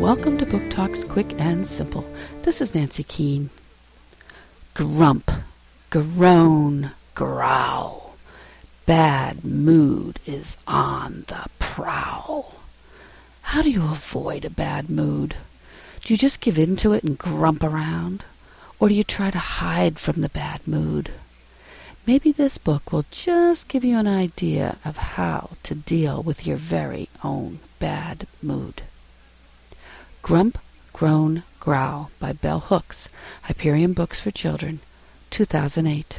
Book Talks Quick and Simple. This is Nancy Keane. Grump, groan, growl. Bad mood is on the prowl. How do you avoid a bad mood? Do you just give in to it and grump around? Or do you try to hide from the bad mood? Maybe this book will just give you an idea of how to deal with your very own bad mood. Grump, Groan, Growl by Bell Hooks, Hyperion Books for Children, 2008.